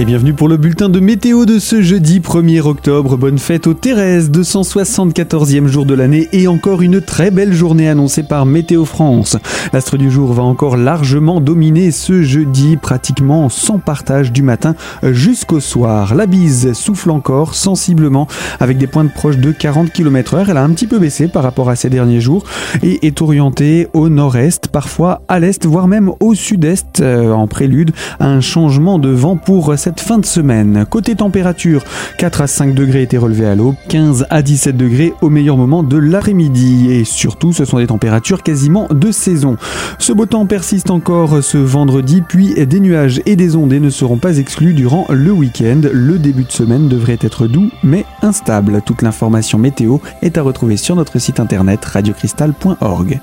Et bienvenue pour le bulletin de météo de ce jeudi 1er octobre. Bonne fête aux Thérèse, 274e jour de l'année et encore une très belle journée annoncée par Météo France. L'astre du jour va encore largement dominer ce jeudi, pratiquement sans partage du matin jusqu'au soir. La bise souffle encore sensiblement avec des pointes proches de 40 km h Elle a un petit peu baissé par rapport à ces derniers jours et est orientée au nord-est, parfois à l'est, voire même au sud-est euh, en prélude à un changement de vent pour fin de semaine. Côté température, 4 à 5 degrés étaient relevés à l'aube, 15 à 17 degrés au meilleur moment de l'après-midi. Et surtout, ce sont des températures quasiment de saison. Ce beau temps persiste encore ce vendredi, puis des nuages et des ondées ne seront pas exclus durant le week-end. Le début de semaine devrait être doux mais instable. Toute l'information météo est à retrouver sur notre site internet radiocristal.org.